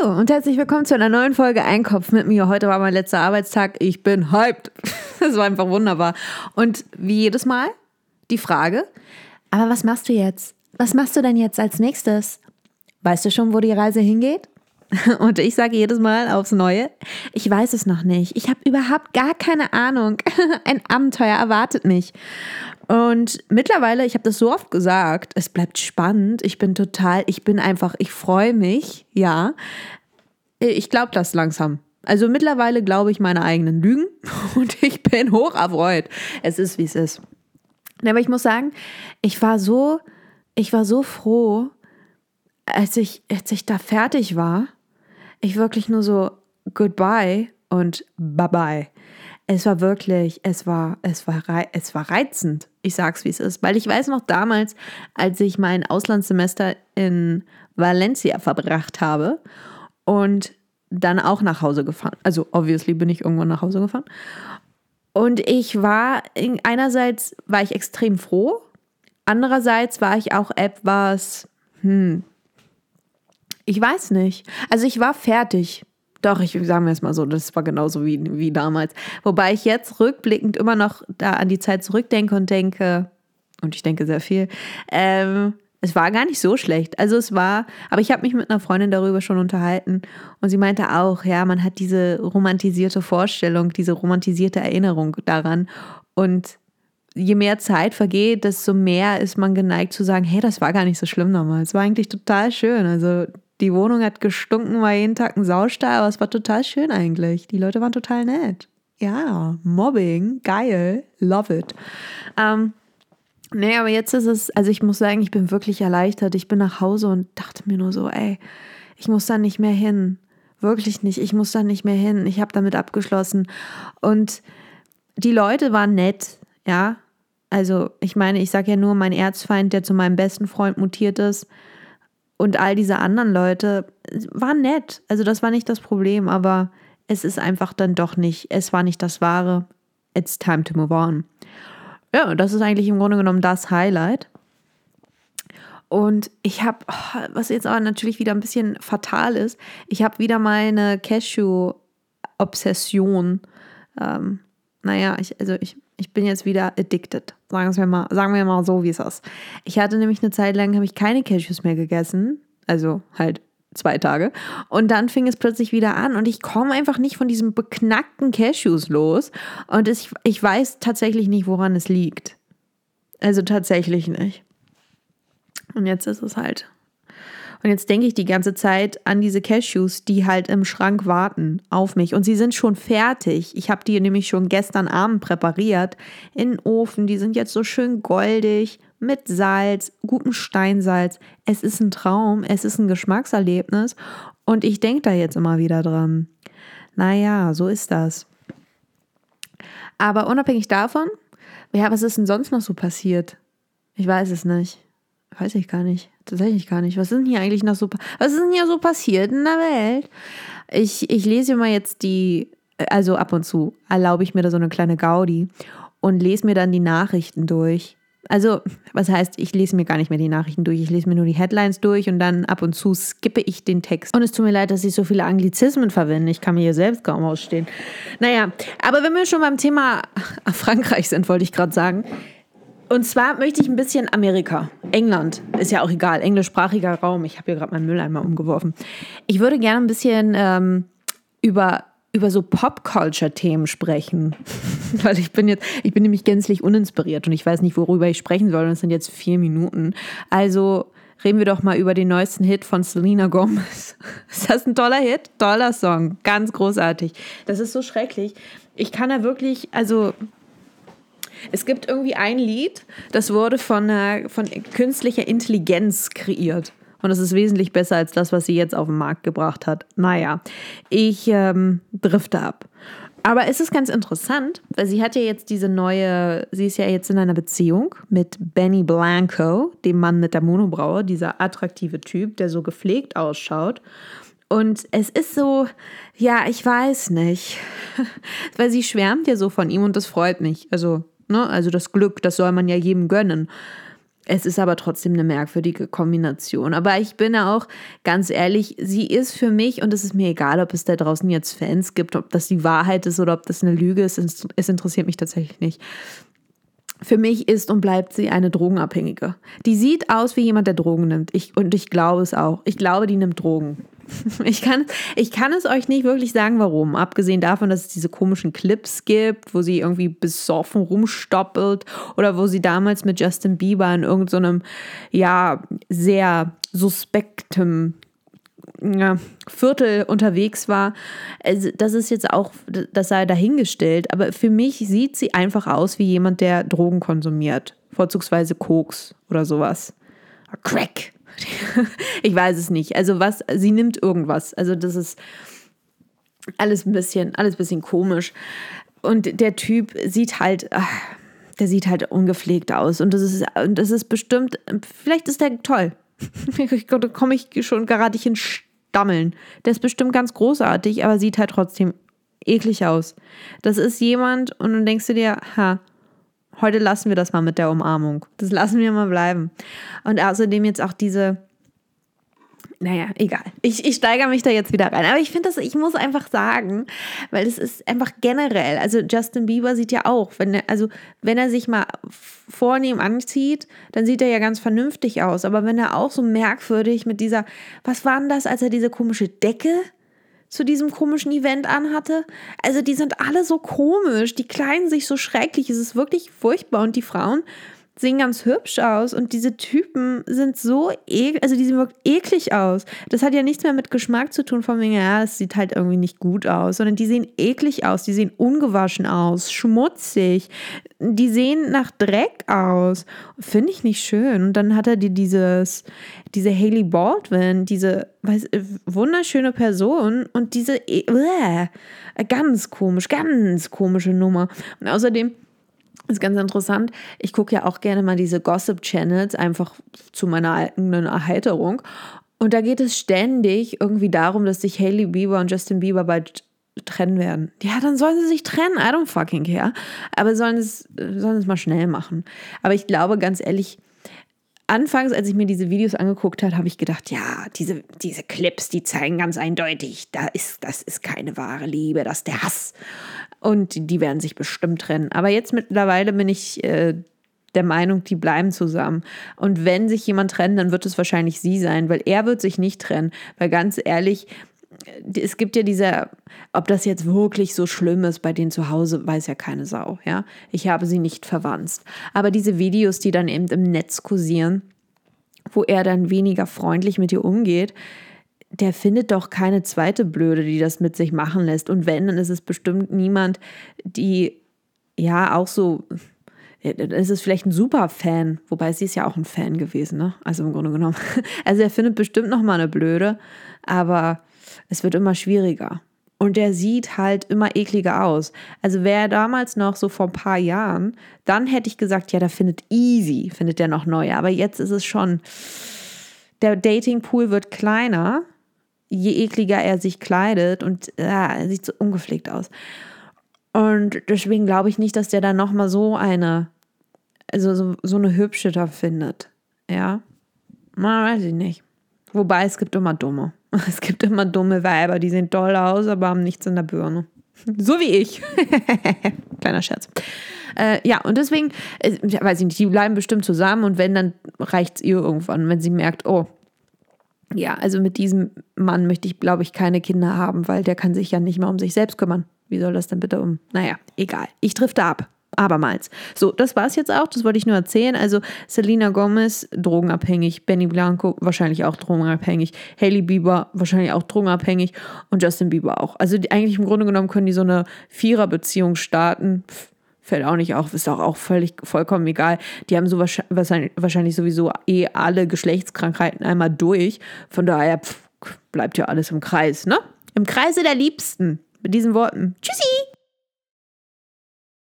Hallo und herzlich willkommen zu einer neuen Folge Einkopf mit mir. Heute war mein letzter Arbeitstag. Ich bin hyped. Das war einfach wunderbar. Und wie jedes Mal die Frage, aber was machst du jetzt? Was machst du denn jetzt als nächstes? Weißt du schon, wo die Reise hingeht? Und ich sage jedes Mal aufs Neue, ich weiß es noch nicht. Ich habe überhaupt gar keine Ahnung. Ein Abenteuer erwartet mich. Und mittlerweile, ich habe das so oft gesagt, es bleibt spannend. Ich bin total, ich bin einfach, ich freue mich, ja. Ich glaube das langsam. Also mittlerweile glaube ich meine eigenen Lügen und ich bin hoch erfreut. Es ist, wie es ist. Aber ich muss sagen, ich war so, ich war so froh, als ich, als ich da fertig war. Ich wirklich nur so goodbye und bye bye. Es war wirklich, es war, es war, es war reizend. Ich sag's, wie es ist. Weil ich weiß noch damals, als ich mein Auslandssemester in Valencia verbracht habe und dann auch nach Hause gefahren. Also, obviously bin ich irgendwann nach Hause gefahren. Und ich war, einerseits war ich extrem froh, andererseits war ich auch etwas, hm, ich weiß nicht. Also ich war fertig. Doch, ich sage mir es mal so, das war genauso wie, wie damals. Wobei ich jetzt rückblickend immer noch da an die Zeit zurückdenke und denke, und ich denke sehr viel, ähm, es war gar nicht so schlecht. Also es war, aber ich habe mich mit einer Freundin darüber schon unterhalten und sie meinte auch, ja, man hat diese romantisierte Vorstellung, diese romantisierte Erinnerung daran und je mehr Zeit vergeht, desto mehr ist man geneigt zu sagen, hey, das war gar nicht so schlimm damals. Es war eigentlich total schön. Also die Wohnung hat gestunken, war jeden Tag ein Saustall, aber es war total schön eigentlich. Die Leute waren total nett. Ja, Mobbing, geil, love it. Ähm, nee, aber jetzt ist es, also ich muss sagen, ich bin wirklich erleichtert. Ich bin nach Hause und dachte mir nur so, ey, ich muss da nicht mehr hin. Wirklich nicht, ich muss da nicht mehr hin. Ich habe damit abgeschlossen. Und die Leute waren nett, ja. Also ich meine, ich sage ja nur, mein Erzfeind, der zu meinem besten Freund mutiert ist, und all diese anderen Leute waren nett. Also das war nicht das Problem, aber es ist einfach dann doch nicht, es war nicht das Wahre. It's time to move on. Ja, das ist eigentlich im Grunde genommen das Highlight. Und ich habe, oh, was jetzt aber natürlich wieder ein bisschen fatal ist, ich habe wieder meine Cashew-Obsession. Ähm, naja, ich, also ich ich bin jetzt wieder addicted. Sagen wir mal, sagen wir mal so, wie es ist. Ich hatte nämlich eine Zeit lang, habe ich keine Cashews mehr gegessen. Also halt zwei Tage. Und dann fing es plötzlich wieder an und ich komme einfach nicht von diesem beknackten Cashews los. Und ich, ich weiß tatsächlich nicht, woran es liegt. Also tatsächlich nicht. Und jetzt ist es halt und jetzt denke ich die ganze Zeit an diese Cashews, die halt im Schrank warten auf mich. Und sie sind schon fertig. Ich habe die nämlich schon gestern Abend präpariert in den Ofen. Die sind jetzt so schön goldig mit Salz, gutem Steinsalz. Es ist ein Traum, es ist ein Geschmackserlebnis. Und ich denke da jetzt immer wieder dran. Naja, so ist das. Aber unabhängig davon, ja, was ist denn sonst noch so passiert? Ich weiß es nicht. Weiß ich gar nicht. Tatsächlich gar nicht. Was ist denn hier eigentlich noch so, was ist denn hier so passiert in der Welt? Ich, ich lese mir jetzt die, also ab und zu erlaube ich mir da so eine kleine Gaudi und lese mir dann die Nachrichten durch. Also, was heißt, ich lese mir gar nicht mehr die Nachrichten durch, ich lese mir nur die Headlines durch und dann ab und zu skippe ich den Text. Und es tut mir leid, dass ich so viele Anglizismen verwende. Ich kann mir hier selbst kaum ausstehen. Naja, aber wenn wir schon beim Thema Frankreich sind, wollte ich gerade sagen, und zwar möchte ich ein bisschen Amerika, England, ist ja auch egal, englischsprachiger Raum. Ich habe hier gerade meinen Mülleimer umgeworfen. Ich würde gerne ein bisschen ähm, über über so Pop-Culture-Themen sprechen. Weil ich bin jetzt, ich bin nämlich gänzlich uninspiriert und ich weiß nicht, worüber ich sprechen soll. Und es sind jetzt vier Minuten. Also reden wir doch mal über den neuesten Hit von Selena Gomez. Ist das ein toller Hit? Toller Song. Ganz großartig. Das ist so schrecklich. Ich kann da wirklich, also es gibt irgendwie ein Lied, das wurde von, äh, von künstlicher Intelligenz kreiert. Und das ist wesentlich besser als das, was sie jetzt auf den Markt gebracht hat. Naja, ich ähm, drifte ab. Aber es ist ganz interessant, weil sie hat ja jetzt diese neue, sie ist ja jetzt in einer Beziehung mit Benny Blanco, dem Mann mit der Monobraue, dieser attraktive Typ, der so gepflegt ausschaut. Und es ist so, ja, ich weiß nicht, weil sie schwärmt ja so von ihm und das freut mich. Also Ne? Also das Glück, das soll man ja jedem gönnen. Es ist aber trotzdem eine merkwürdige Kombination. Aber ich bin auch ganz ehrlich, sie ist für mich, und es ist mir egal, ob es da draußen jetzt Fans gibt, ob das die Wahrheit ist oder ob das eine Lüge ist, es interessiert mich tatsächlich nicht. Für mich ist und bleibt sie eine Drogenabhängige. Die sieht aus wie jemand, der Drogen nimmt. Ich, und ich glaube es auch. Ich glaube, die nimmt Drogen. Ich kann, ich kann es euch nicht wirklich sagen, warum. Abgesehen davon, dass es diese komischen Clips gibt, wo sie irgendwie besoffen rumstoppelt oder wo sie damals mit Justin Bieber in irgendeinem, so ja, sehr suspektem ja, Viertel unterwegs war. Also das ist jetzt auch, das sei dahingestellt, aber für mich sieht sie einfach aus wie jemand, der Drogen konsumiert. Vorzugsweise Koks oder sowas. Crack. ich weiß es nicht. Also was, sie nimmt irgendwas. Also das ist alles ein bisschen, alles ein bisschen komisch. Und der Typ sieht halt, ach, der sieht halt ungepflegt aus. Und das ist, das ist bestimmt, vielleicht ist der toll. da komme ich schon gerade in Stammeln. Der ist bestimmt ganz großartig, aber sieht halt trotzdem eklig aus. Das ist jemand und dann denkst du dir, ha, heute lassen wir das mal mit der Umarmung. Das lassen wir mal bleiben. Und außerdem jetzt auch diese, naja, egal. Ich, ich steigere mich da jetzt wieder rein. Aber ich finde das, ich muss einfach sagen, weil es ist einfach generell, also Justin Bieber sieht ja auch, wenn er, also wenn er sich mal vornehm anzieht, dann sieht er ja ganz vernünftig aus. Aber wenn er auch so merkwürdig mit dieser, was war denn das, als er diese komische Decke zu diesem komischen Event anhatte. Also die sind alle so komisch, die kleiden sich so schrecklich, es ist wirklich furchtbar und die Frauen sehen ganz hübsch aus und diese Typen sind so eklig, also die sehen wirklich eklig aus. Das hat ja nichts mehr mit Geschmack zu tun, von wegen, ja, es sieht halt irgendwie nicht gut aus, sondern die sehen eklig aus, die sehen ungewaschen aus, schmutzig, die sehen nach Dreck aus. Finde ich nicht schön. Und dann hat er die dieses, diese Haley Baldwin, diese weiß, wunderschöne Person und diese, äh, ganz komisch, ganz komische Nummer. Und außerdem, das ist ganz interessant. Ich gucke ja auch gerne mal diese Gossip-Channels, einfach zu meiner eigenen Erheiterung. Und da geht es ständig irgendwie darum, dass sich Hailey Bieber und Justin Bieber bald trennen werden. Ja, dann sollen sie sich trennen. I don't fucking care. Aber sollen es, sollen es mal schnell machen. Aber ich glaube, ganz ehrlich, anfangs, als ich mir diese Videos angeguckt habe, habe ich gedacht, ja, diese, diese Clips, die zeigen ganz eindeutig, da ist, das ist keine wahre Liebe, das ist der Hass. Und die werden sich bestimmt trennen. Aber jetzt mittlerweile bin ich äh, der Meinung, die bleiben zusammen. Und wenn sich jemand trennt, dann wird es wahrscheinlich sie sein, weil er wird sich nicht trennen. Weil ganz ehrlich, es gibt ja diese, ob das jetzt wirklich so schlimm ist bei denen zu Hause, weiß ja keine Sau, ja. Ich habe sie nicht verwandt. Aber diese Videos, die dann eben im Netz kursieren, wo er dann weniger freundlich mit ihr umgeht, der findet doch keine zweite Blöde, die das mit sich machen lässt. Und wenn, dann ist es bestimmt niemand, die ja auch so. Es ist vielleicht ein Superfan, wobei sie ist ja auch ein Fan gewesen, ne? Also im Grunde genommen. Also er findet bestimmt noch mal eine Blöde, aber es wird immer schwieriger. Und der sieht halt immer ekliger aus. Also wäre er damals noch so vor ein paar Jahren, dann hätte ich gesagt, ja, da findet easy, findet der noch neue. Aber jetzt ist es schon, der Datingpool wird kleiner je ekliger er sich kleidet und ja, er sieht so ungepflegt aus. Und deswegen glaube ich nicht, dass der dann nochmal so eine, also so, so eine hübsche da findet. Ja, man weiß ich nicht. Wobei es gibt immer dumme. Es gibt immer dumme Weiber, die sehen toll aus, aber haben nichts in der Birne. So wie ich. Kleiner Scherz. Äh, ja, und deswegen, äh, weiß ich nicht, die bleiben bestimmt zusammen und wenn, dann reicht es ihr irgendwann, wenn sie merkt, oh, ja, also mit diesem Mann möchte ich, glaube ich, keine Kinder haben, weil der kann sich ja nicht mehr um sich selbst kümmern. Wie soll das denn bitte um? Naja, egal. Ich drifte ab. Abermals. So, das war es jetzt auch. Das wollte ich nur erzählen. Also, Selena Gomez, drogenabhängig. Benny Blanco, wahrscheinlich auch drogenabhängig. Hailey Bieber, wahrscheinlich auch drogenabhängig. Und Justin Bieber auch. Also, die, eigentlich im Grunde genommen können die so eine Viererbeziehung starten. Pff, fällt auch nicht auf, ist auch, auch völlig vollkommen egal. Die haben so wahrscheinlich, wahrscheinlich sowieso eh alle Geschlechtskrankheiten einmal durch. Von daher pff, bleibt ja alles im Kreis, ne? Im Kreise der Liebsten. Mit diesen Worten. Tschüssi!